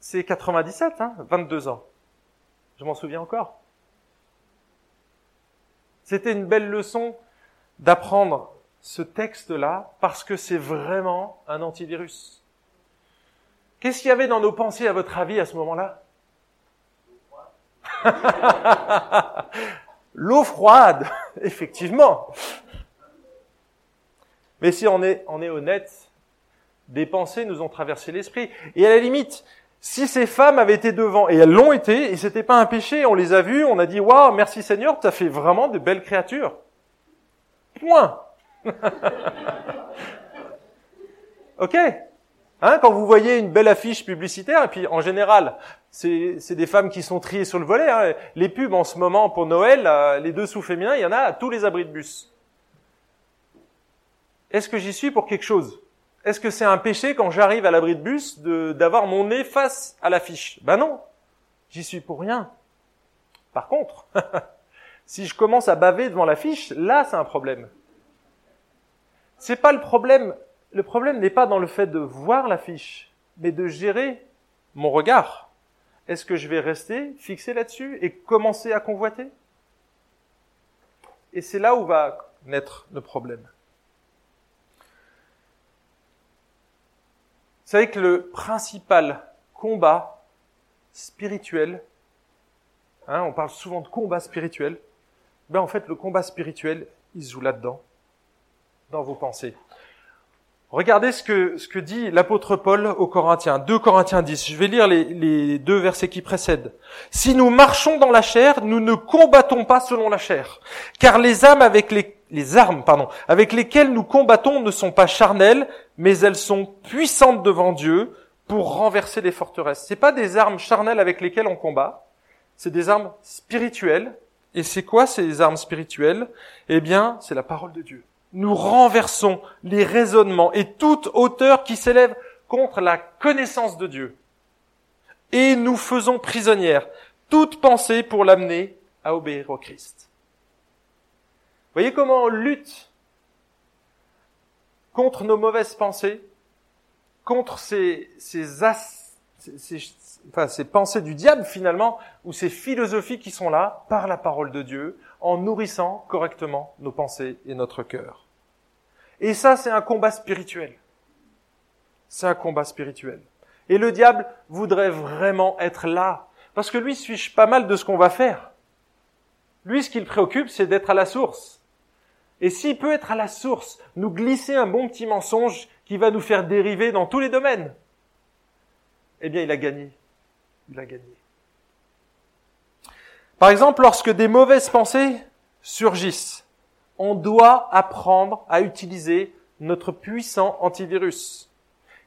c'est 97, hein, 22 ans. Je m'en souviens encore. C'était une belle leçon d'apprendre ce texte-là parce que c'est vraiment un antivirus. Qu'est-ce qu'il y avait dans nos pensées, à votre avis, à ce moment-là? L'eau froide, effectivement. Mais si on est, on est honnête, des pensées nous ont traversé l'esprit. Et à la limite, si ces femmes avaient été devant, et elles l'ont été, et c'était pas un péché, on les a vues, on a dit, waouh, merci Seigneur, tu as fait vraiment de belles créatures. Point. ok Hein, quand vous voyez une belle affiche publicitaire, et puis en général, c'est des femmes qui sont triées sur le volet. Hein. Les pubs en ce moment pour Noël, les deux sous féminins, il y en a à tous les abris de bus. Est-ce que j'y suis pour quelque chose? Est-ce que c'est un péché quand j'arrive à l'abri de bus d'avoir mon nez face à l'affiche? Ben non, j'y suis pour rien. Par contre, si je commence à baver devant l'affiche, là c'est un problème. C'est pas le problème. Le problème n'est pas dans le fait de voir l'affiche, mais de gérer mon regard. Est-ce que je vais rester fixé là-dessus et commencer à convoiter? Et c'est là où va naître le problème. Vous savez que le principal combat spirituel, hein, on parle souvent de combat spirituel, ben en fait le combat spirituel, il se joue là-dedans, dans vos pensées. Regardez ce que, ce que dit l'apôtre Paul aux Corinthiens, 2 Corinthiens 10. Je vais lire les, les deux versets qui précèdent. Si nous marchons dans la chair, nous ne combattons pas selon la chair, car les âmes avec les les armes, pardon, avec lesquelles nous combattons ne sont pas charnelles, mais elles sont puissantes devant Dieu pour renverser les forteresses. C'est pas des armes charnelles avec lesquelles on combat, c'est des armes spirituelles Et c'est quoi ces armes spirituelles? Eh bien, c'est la parole de Dieu. Nous renversons les raisonnements et toute hauteur qui s'élève contre la connaissance de Dieu. Et nous faisons prisonnière toute pensée pour l'amener à obéir au Christ. Voyez comment on lutte contre nos mauvaises pensées, contre ces, ces, pensées du diable finalement, ou ces philosophies qui sont là par la parole de Dieu, en nourrissant correctement nos pensées et notre cœur. Et ça, c'est un combat spirituel. C'est un combat spirituel. Et le diable voudrait vraiment être là, parce que lui fiche pas mal de ce qu'on va faire. Lui, ce qui le préoccupe, c'est d'être à la source. Et s'il peut être à la source, nous glisser un bon petit mensonge qui va nous faire dériver dans tous les domaines, eh bien, il a gagné. Il a gagné. Par exemple, lorsque des mauvaises pensées surgissent, on doit apprendre à utiliser notre puissant antivirus.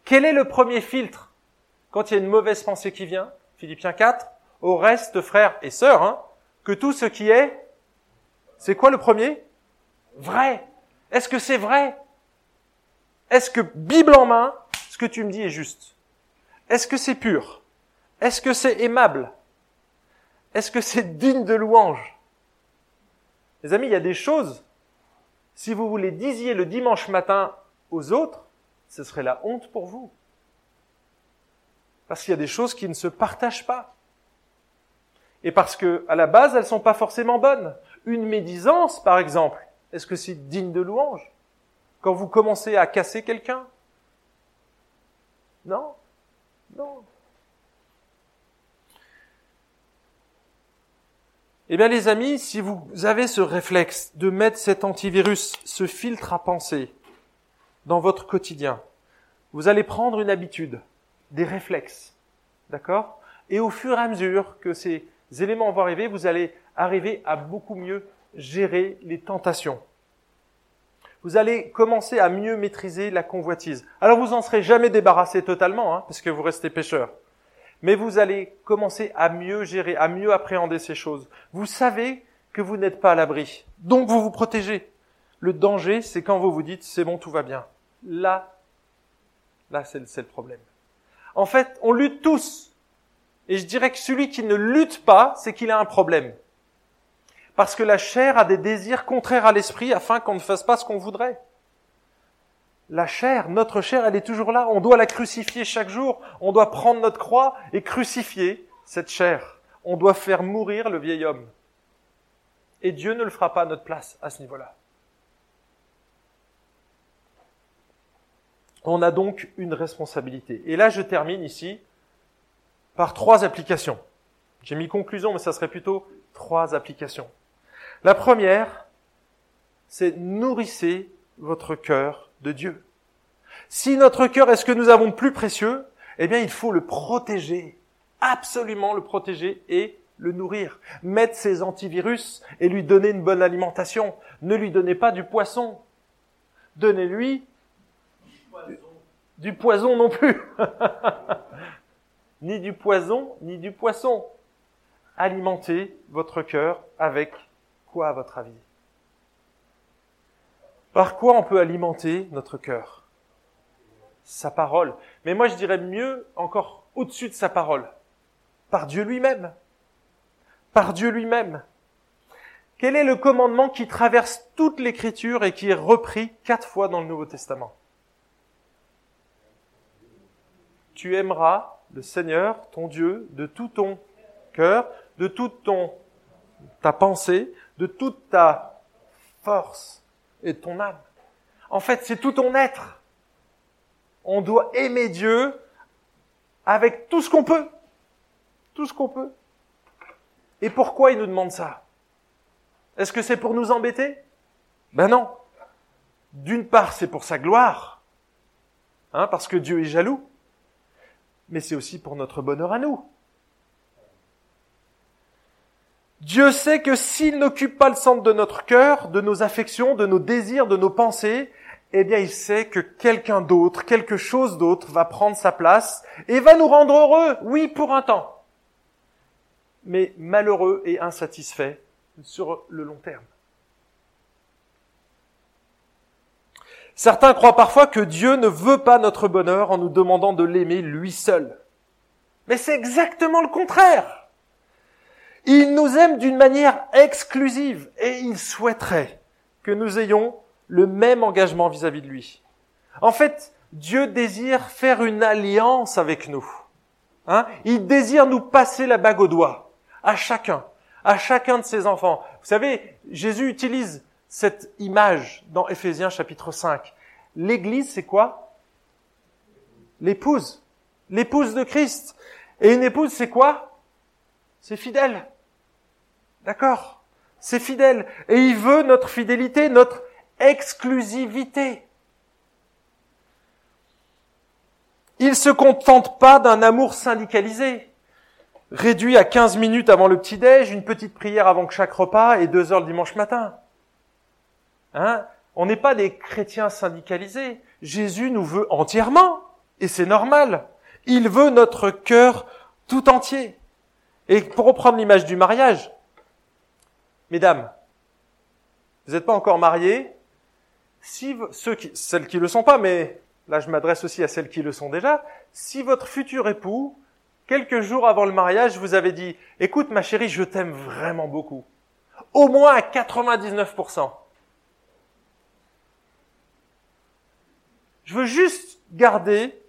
Quel est le premier filtre quand il y a une mauvaise pensée qui vient? Philippiens 4. Au reste, frères et sœurs, hein, que tout ce qui est, c'est quoi le premier? Vrai. Est-ce que c'est vrai? Est-ce que, Bible en main, ce que tu me dis est juste? Est-ce que c'est pur? Est-ce que c'est aimable? Est-ce que c'est digne de louange? Les amis, il y a des choses si vous les disiez le dimanche matin aux autres, ce serait la honte pour vous. Parce qu'il y a des choses qui ne se partagent pas. Et parce que, à la base, elles sont pas forcément bonnes. Une médisance, par exemple, est-ce que c'est digne de louange? Quand vous commencez à casser quelqu'un? Non? Non. Eh bien les amis, si vous avez ce réflexe de mettre cet antivirus, ce filtre à penser dans votre quotidien, vous allez prendre une habitude, des réflexes, d'accord? Et au fur et à mesure que ces éléments vont arriver, vous allez arriver à beaucoup mieux gérer les tentations. Vous allez commencer à mieux maîtriser la convoitise. Alors vous en serez jamais débarrassé totalement, hein, parce que vous restez pêcheur mais vous allez commencer à mieux gérer, à mieux appréhender ces choses. Vous savez que vous n'êtes pas à l'abri, donc vous vous protégez. Le danger, c'est quand vous vous dites c'est bon, tout va bien. Là, là, c'est le problème. En fait, on lutte tous. Et je dirais que celui qui ne lutte pas, c'est qu'il a un problème. Parce que la chair a des désirs contraires à l'esprit afin qu'on ne fasse pas ce qu'on voudrait la chair, notre chair, elle est toujours là. On doit la crucifier chaque jour. On doit prendre notre croix et crucifier cette chair. On doit faire mourir le vieil homme. Et Dieu ne le fera pas à notre place à ce niveau-là. On a donc une responsabilité. Et là, je termine ici par trois applications. J'ai mis conclusion, mais ça serait plutôt trois applications. La première, c'est nourrissez votre cœur de Dieu. Si notre cœur est ce que nous avons de plus précieux, eh bien il faut le protéger, absolument le protéger et le nourrir. Mettre ses antivirus et lui donner une bonne alimentation. Ne lui donnez pas du poisson. Donnez-lui du poison non plus. ni du poison, ni du poisson. Alimentez votre cœur avec quoi à votre avis? Par quoi on peut alimenter notre cœur? Sa parole. Mais moi je dirais mieux encore au-dessus de sa parole. Par Dieu lui-même. Par Dieu lui-même. Quel est le commandement qui traverse toute l'écriture et qui est repris quatre fois dans le Nouveau Testament? Tu aimeras le Seigneur, ton Dieu, de tout ton cœur, de toute ton, ta pensée, de toute ta force et ton âme. En fait, c'est tout ton être. On doit aimer Dieu avec tout ce qu'on peut. Tout ce qu'on peut. Et pourquoi il nous demande ça? Est-ce que c'est pour nous embêter? Ben non. D'une part, c'est pour sa gloire, hein, parce que Dieu est jaloux, mais c'est aussi pour notre bonheur à nous. Dieu sait que s'il n'occupe pas le centre de notre cœur, de nos affections, de nos désirs, de nos pensées, eh bien il sait que quelqu'un d'autre, quelque chose d'autre va prendre sa place et va nous rendre heureux, oui, pour un temps, mais malheureux et insatisfait sur le long terme. Certains croient parfois que Dieu ne veut pas notre bonheur en nous demandant de l'aimer lui seul. Mais c'est exactement le contraire. Il nous aime d'une manière exclusive et il souhaiterait que nous ayons le même engagement vis-à-vis de lui. En fait, Dieu désire faire une alliance avec nous. Hein il désire nous passer la bague au doigt, à chacun, à chacun de ses enfants. Vous savez, Jésus utilise cette image dans Éphésiens chapitre 5. L'église, c'est quoi? L'épouse. L'épouse de Christ. Et une épouse, c'est quoi? C'est fidèle. D'accord C'est fidèle. Et il veut notre fidélité, notre exclusivité. Il se contente pas d'un amour syndicalisé, réduit à 15 minutes avant le petit-déj, une petite prière avant chaque repas et deux heures le dimanche matin. Hein? On n'est pas des chrétiens syndicalisés. Jésus nous veut entièrement, et c'est normal. Il veut notre cœur tout entier. Et pour reprendre l'image du mariage, mesdames, vous n'êtes pas encore mariés, si ceux qui, celles qui le sont pas, mais là je m'adresse aussi à celles qui le sont déjà, si votre futur époux, quelques jours avant le mariage, vous avez dit, écoute ma chérie, je t'aime vraiment beaucoup, au moins à 99%. Je veux juste garder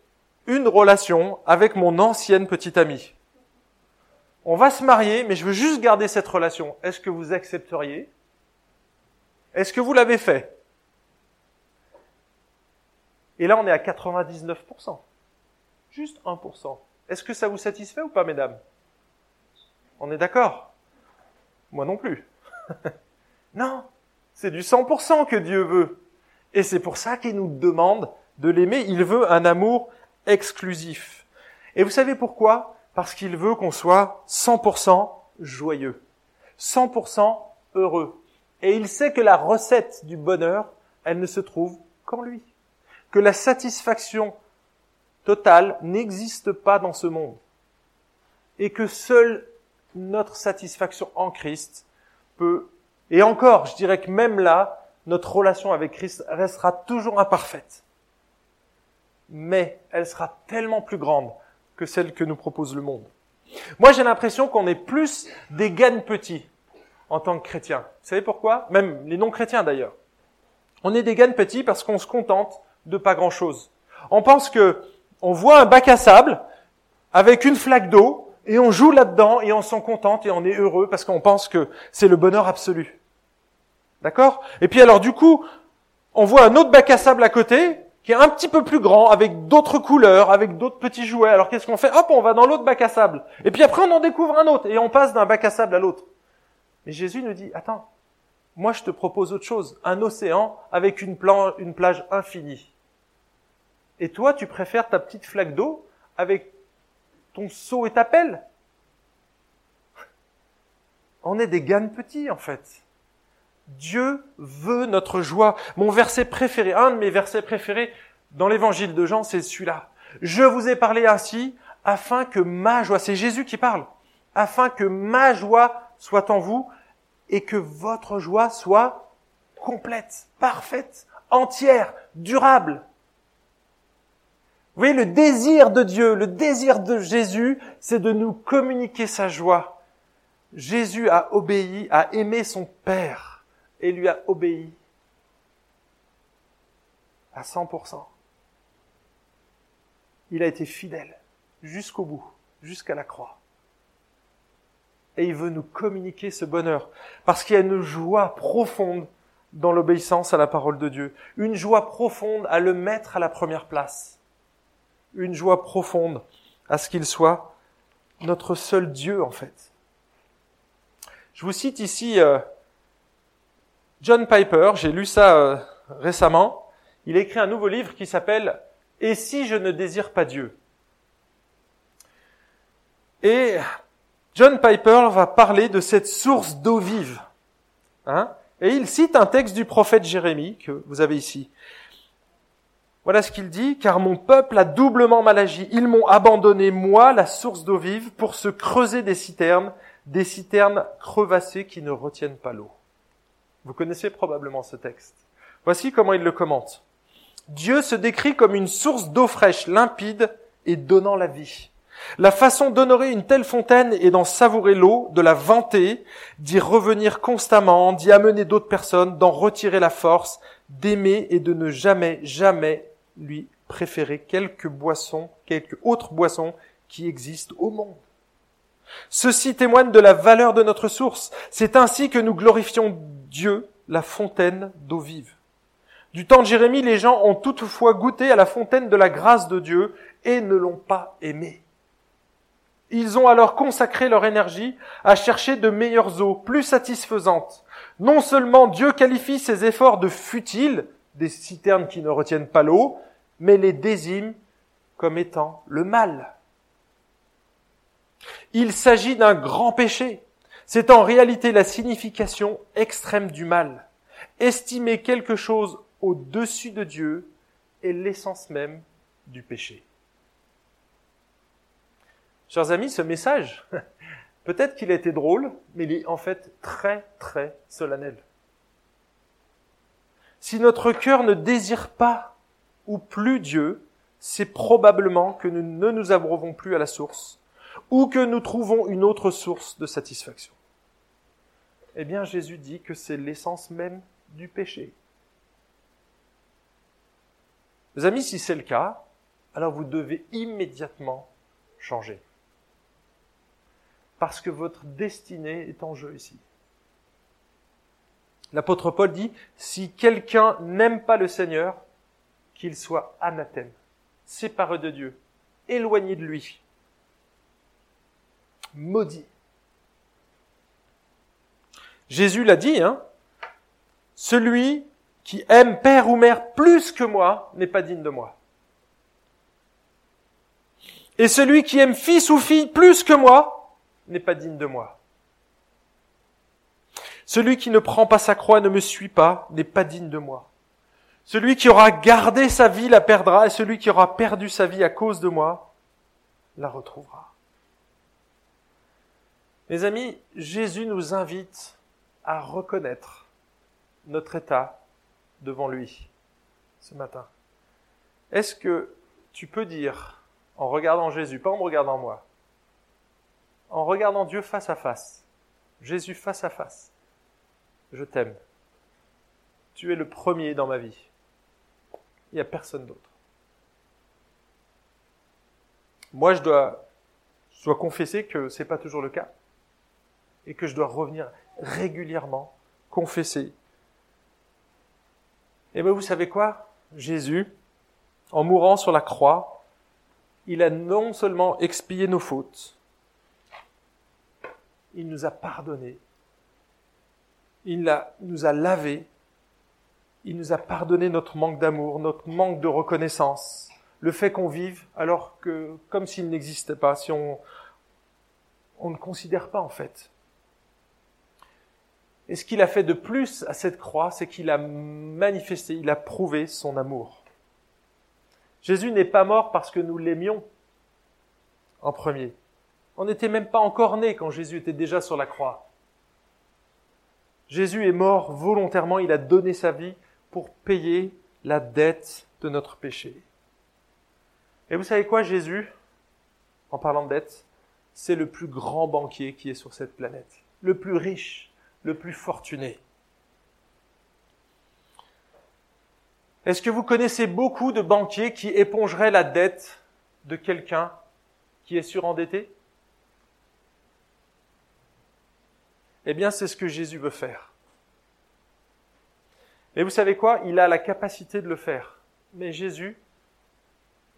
une relation avec mon ancienne petite amie. On va se marier, mais je veux juste garder cette relation. Est-ce que vous accepteriez? Est-ce que vous l'avez fait? Et là, on est à 99%. Juste 1%. Est-ce que ça vous satisfait ou pas, mesdames? On est d'accord? Moi non plus. non, c'est du 100% que Dieu veut. Et c'est pour ça qu'il nous demande de l'aimer. Il veut un amour exclusif. Et vous savez pourquoi? Parce qu'il veut qu'on soit 100% joyeux, 100% heureux. Et il sait que la recette du bonheur, elle ne se trouve qu'en lui que la satisfaction totale n'existe pas dans ce monde et que seule notre satisfaction en Christ peut, et encore, je dirais que même là, notre relation avec Christ restera toujours imparfaite. Mais elle sera tellement plus grande que celle que nous propose le monde. Moi, j'ai l'impression qu'on est plus des gains petits en tant que chrétiens. Vous savez pourquoi? Même les non-chrétiens d'ailleurs. On est des gains petits parce qu'on se contente de pas grand chose. On pense que on voit un bac à sable avec une flaque d'eau et on joue là-dedans et on s'en contente et on est heureux parce qu'on pense que c'est le bonheur absolu. D'accord? Et puis alors du coup, on voit un autre bac à sable à côté qui est un petit peu plus grand, avec d'autres couleurs, avec d'autres petits jouets. Alors qu'est-ce qu'on fait Hop, on va dans l'autre bac à sable. Et puis après, on en découvre un autre et on passe d'un bac à sable à l'autre. Mais Jésus nous dit, attends, moi je te propose autre chose, un océan avec une, une plage infinie. Et toi, tu préfères ta petite flaque d'eau avec ton seau et ta pelle? On est des gannes petits, en fait. Dieu veut notre joie. Mon verset préféré, un de mes versets préférés dans l'évangile de Jean, c'est celui-là. Je vous ai parlé ainsi afin que ma joie, c'est Jésus qui parle, afin que ma joie soit en vous et que votre joie soit complète, parfaite, entière, durable. Vous voyez, le désir de Dieu, le désir de Jésus, c'est de nous communiquer sa joie. Jésus a obéi, a aimé son Père et lui a obéi à 100%. Il a été fidèle jusqu'au bout, jusqu'à la croix. Et il veut nous communiquer ce bonheur parce qu'il y a une joie profonde dans l'obéissance à la parole de Dieu, une joie profonde à le mettre à la première place une joie profonde à ce qu'il soit notre seul Dieu en fait. Je vous cite ici euh, John Piper, j'ai lu ça euh, récemment. Il écrit un nouveau livre qui s'appelle Et si je ne désire pas Dieu? Et John Piper va parler de cette source d'eau vive. Hein et il cite un texte du prophète Jérémie que vous avez ici. Voilà ce qu'il dit, car mon peuple a doublement mal agi. Ils m'ont abandonné, moi, la source d'eau vive, pour se creuser des citernes, des citernes crevassées qui ne retiennent pas l'eau. Vous connaissez probablement ce texte. Voici comment il le commente. Dieu se décrit comme une source d'eau fraîche, limpide et donnant la vie. La façon d'honorer une telle fontaine est d'en savourer l'eau, de la vanter, d'y revenir constamment, d'y amener d'autres personnes, d'en retirer la force, d'aimer et de ne jamais, jamais lui préférer quelque boisson, quelque autre boisson qui existe au monde. Ceci témoigne de la valeur de notre source. C'est ainsi que nous glorifions Dieu, la fontaine d'eau vive. Du temps de Jérémie, les gens ont toutefois goûté à la fontaine de la grâce de Dieu et ne l'ont pas aimé. Ils ont alors consacré leur énergie à chercher de meilleures eaux, plus satisfaisantes. Non seulement Dieu qualifie ces efforts de futiles, des citernes qui ne retiennent pas l'eau, mais les désigne comme étant le mal. Il s'agit d'un grand péché. C'est en réalité la signification extrême du mal. Estimer quelque chose au-dessus de Dieu est l'essence même du péché. Chers amis, ce message, peut-être qu'il a été drôle, mais il est en fait très très solennel. Si notre cœur ne désire pas ou plus Dieu, c'est probablement que nous ne nous abreuvons plus à la source, ou que nous trouvons une autre source de satisfaction. Eh bien, Jésus dit que c'est l'essence même du péché. Mes amis, si c'est le cas, alors vous devez immédiatement changer parce que votre destinée est en jeu ici. L'apôtre Paul dit, si quelqu'un n'aime pas le Seigneur, qu'il soit anathème, séparé de Dieu, éloigné de lui, maudit. Jésus l'a dit, hein, celui qui aime père ou mère plus que moi n'est pas digne de moi. Et celui qui aime fils ou fille plus que moi n'est pas digne de moi. Celui qui ne prend pas sa croix ne me suit pas, n'est pas digne de moi. Celui qui aura gardé sa vie la perdra, et celui qui aura perdu sa vie à cause de moi la retrouvera. Mes amis, Jésus nous invite à reconnaître notre état devant lui ce matin. Est-ce que tu peux dire, en regardant Jésus, pas en me regardant moi, en regardant Dieu face à face, Jésus face à face. Je t'aime. Tu es le premier dans ma vie. Il n'y a personne d'autre. Moi, je dois, je dois confesser que c'est pas toujours le cas. Et que je dois revenir régulièrement, confesser. Et bien, vous savez quoi? Jésus, en mourant sur la croix, il a non seulement expié nos fautes, il nous a pardonné. Il nous a lavé. Il nous a pardonné notre manque d'amour, notre manque de reconnaissance, le fait qu'on vive alors que, comme s'il n'existait pas, si on ne considère pas en fait. Et ce qu'il a fait de plus à cette croix, c'est qu'il a manifesté, il a prouvé son amour. Jésus n'est pas mort parce que nous l'aimions en premier. On n'était même pas encore né quand Jésus était déjà sur la croix. Jésus est mort volontairement, il a donné sa vie pour payer la dette de notre péché. Et vous savez quoi, Jésus, en parlant de dette, c'est le plus grand banquier qui est sur cette planète, le plus riche, le plus fortuné. Est-ce que vous connaissez beaucoup de banquiers qui épongeraient la dette de quelqu'un qui est surendetté? Eh bien, c'est ce que Jésus veut faire. Et vous savez quoi? Il a la capacité de le faire. Mais Jésus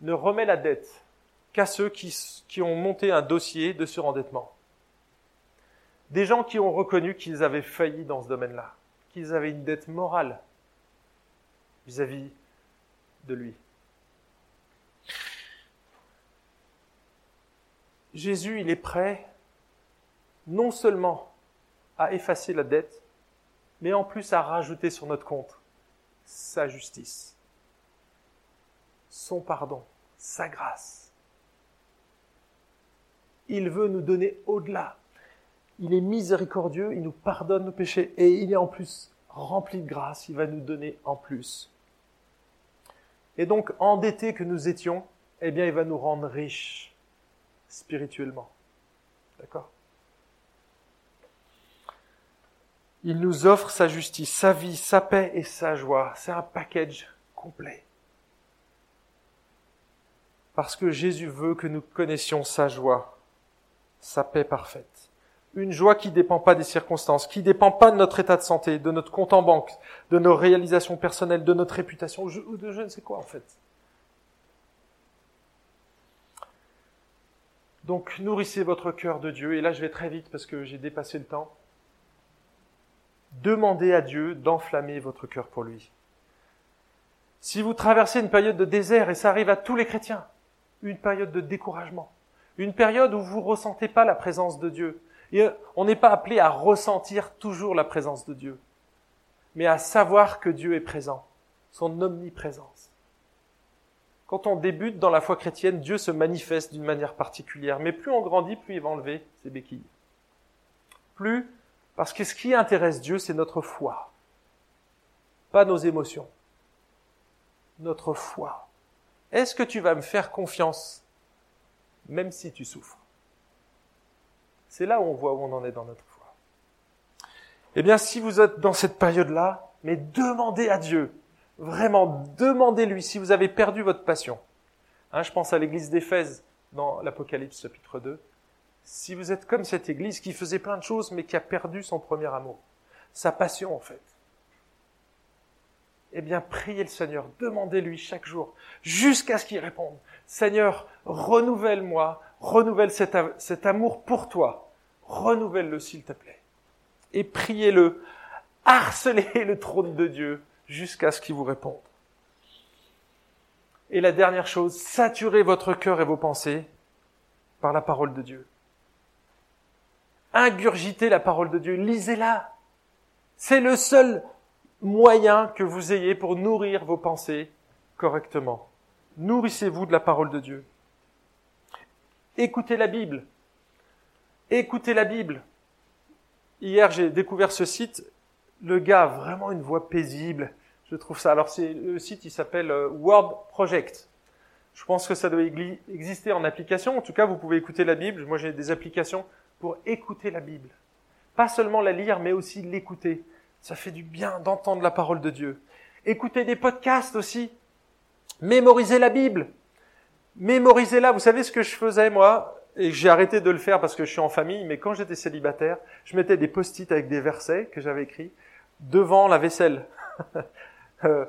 ne remet la dette qu'à ceux qui, qui, ont monté un dossier de surendettement. Des gens qui ont reconnu qu'ils avaient failli dans ce domaine-là, qu'ils avaient une dette morale vis-à-vis -vis de lui. Jésus, il est prêt non seulement à effacer la dette, mais en plus à rajouter sur notre compte sa justice, son pardon, sa grâce. Il veut nous donner au-delà. Il est miséricordieux, il nous pardonne nos péchés et il est en plus rempli de grâce, il va nous donner en plus. Et donc, endettés que nous étions, eh bien, il va nous rendre riches spirituellement. D'accord? Il nous offre sa justice, sa vie, sa paix et sa joie. C'est un package complet. Parce que Jésus veut que nous connaissions sa joie, sa paix parfaite. Une joie qui ne dépend pas des circonstances, qui ne dépend pas de notre état de santé, de notre compte en banque, de nos réalisations personnelles, de notre réputation, ou de je ne sais quoi en fait. Donc nourrissez votre cœur de Dieu, et là je vais très vite parce que j'ai dépassé le temps. Demandez à Dieu d'enflammer votre cœur pour lui. Si vous traversez une période de désert, et ça arrive à tous les chrétiens, une période de découragement, une période où vous ne ressentez pas la présence de Dieu, et on n'est pas appelé à ressentir toujours la présence de Dieu, mais à savoir que Dieu est présent, son omniprésence. Quand on débute dans la foi chrétienne, Dieu se manifeste d'une manière particulière, mais plus on grandit, plus il va enlever ses béquilles. Plus parce que ce qui intéresse Dieu, c'est notre foi, pas nos émotions. Notre foi. Est-ce que tu vas me faire confiance, même si tu souffres? C'est là où on voit où on en est dans notre foi. Eh bien, si vous êtes dans cette période-là, mais demandez à Dieu, vraiment, demandez-lui si vous avez perdu votre passion. Hein, je pense à l'église d'Éphèse dans l'Apocalypse chapitre 2 si vous êtes comme cette Église qui faisait plein de choses mais qui a perdu son premier amour, sa passion en fait, eh bien priez le Seigneur, demandez-lui chaque jour, jusqu'à ce qu'il réponde. Seigneur, renouvelle-moi, renouvelle cet, cet amour pour toi, renouvelle-le s'il te plaît. Et priez-le, harcelez le trône de Dieu jusqu'à ce qu'il vous réponde. Et la dernière chose, saturez votre cœur et vos pensées par la parole de Dieu ingurgitez la parole de Dieu, lisez-la. C'est le seul moyen que vous ayez pour nourrir vos pensées correctement. Nourrissez-vous de la parole de Dieu. Écoutez la Bible. Écoutez la Bible. Hier, j'ai découvert ce site. Le gars a vraiment une voix paisible. Je trouve ça. Alors, c'est le site, il s'appelle euh, Word Project. Je pense que ça doit exister en application. En tout cas, vous pouvez écouter la Bible. Moi, j'ai des applications pour écouter la Bible. Pas seulement la lire, mais aussi l'écouter. Ça fait du bien d'entendre la parole de Dieu. Écoutez des podcasts aussi. Mémorisez la Bible. Mémorisez-la. Vous savez ce que je faisais, moi? Et j'ai arrêté de le faire parce que je suis en famille, mais quand j'étais célibataire, je mettais des post-it avec des versets que j'avais écrits devant la vaisselle. Euh,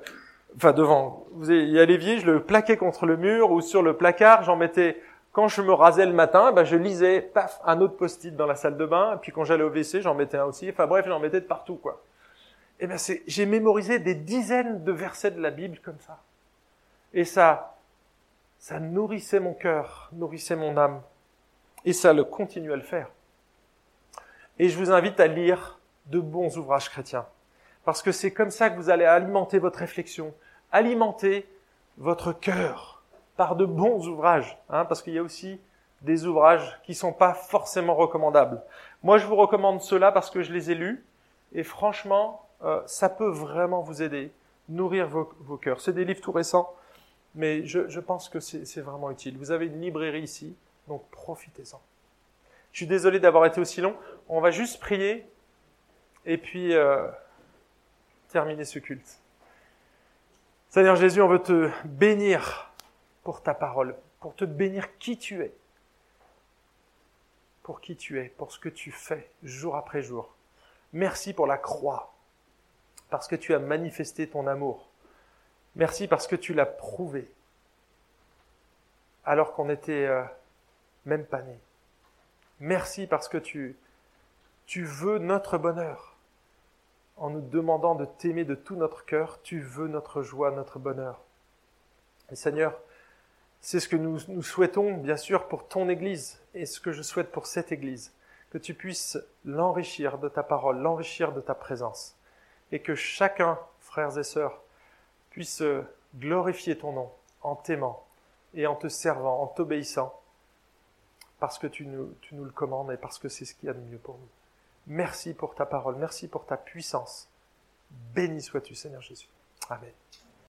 enfin, devant. Il y a l'évier, je le plaquais contre le mur ou sur le placard, j'en mettais quand je me rasais le matin, ben je lisais, paf, un autre post-it dans la salle de bain. Et puis quand j'allais au WC, j'en mettais un aussi. Enfin bref, j'en mettais de partout, quoi. Et eh ben c'est, j'ai mémorisé des dizaines de versets de la Bible comme ça. Et ça, ça nourrissait mon cœur, nourrissait mon âme. Et ça le continue à le faire. Et je vous invite à lire de bons ouvrages chrétiens. Parce que c'est comme ça que vous allez alimenter votre réflexion, alimenter votre cœur par de bons ouvrages, hein, parce qu'il y a aussi des ouvrages qui sont pas forcément recommandables. Moi, je vous recommande ceux-là parce que je les ai lus, et franchement, euh, ça peut vraiment vous aider, nourrir vos, vos cœurs. C'est des livres tout récents, mais je, je pense que c'est vraiment utile. Vous avez une librairie ici, donc profitez-en. Je suis désolé d'avoir été aussi long. On va juste prier et puis euh, terminer ce culte. Seigneur Jésus, on veut te bénir pour ta parole, pour te bénir qui tu es, pour qui tu es, pour ce que tu fais jour après jour. Merci pour la croix, parce que tu as manifesté ton amour. Merci parce que tu l'as prouvé, alors qu'on n'était euh, même pas. Merci parce que tu, tu veux notre bonheur. En nous demandant de t'aimer de tout notre cœur, tu veux notre joie, notre bonheur. Et Seigneur, c'est ce que nous, nous souhaitons, bien sûr, pour ton Église et ce que je souhaite pour cette Église. Que tu puisses l'enrichir de ta parole, l'enrichir de ta présence. Et que chacun, frères et sœurs, puisse glorifier ton nom en t'aimant et en te servant, en t'obéissant, parce que tu nous, le commandes et parce que c'est ce qu'il y a de mieux pour nous. Merci pour ta parole, merci pour ta puissance. Béni sois-tu, Seigneur Jésus. Amen.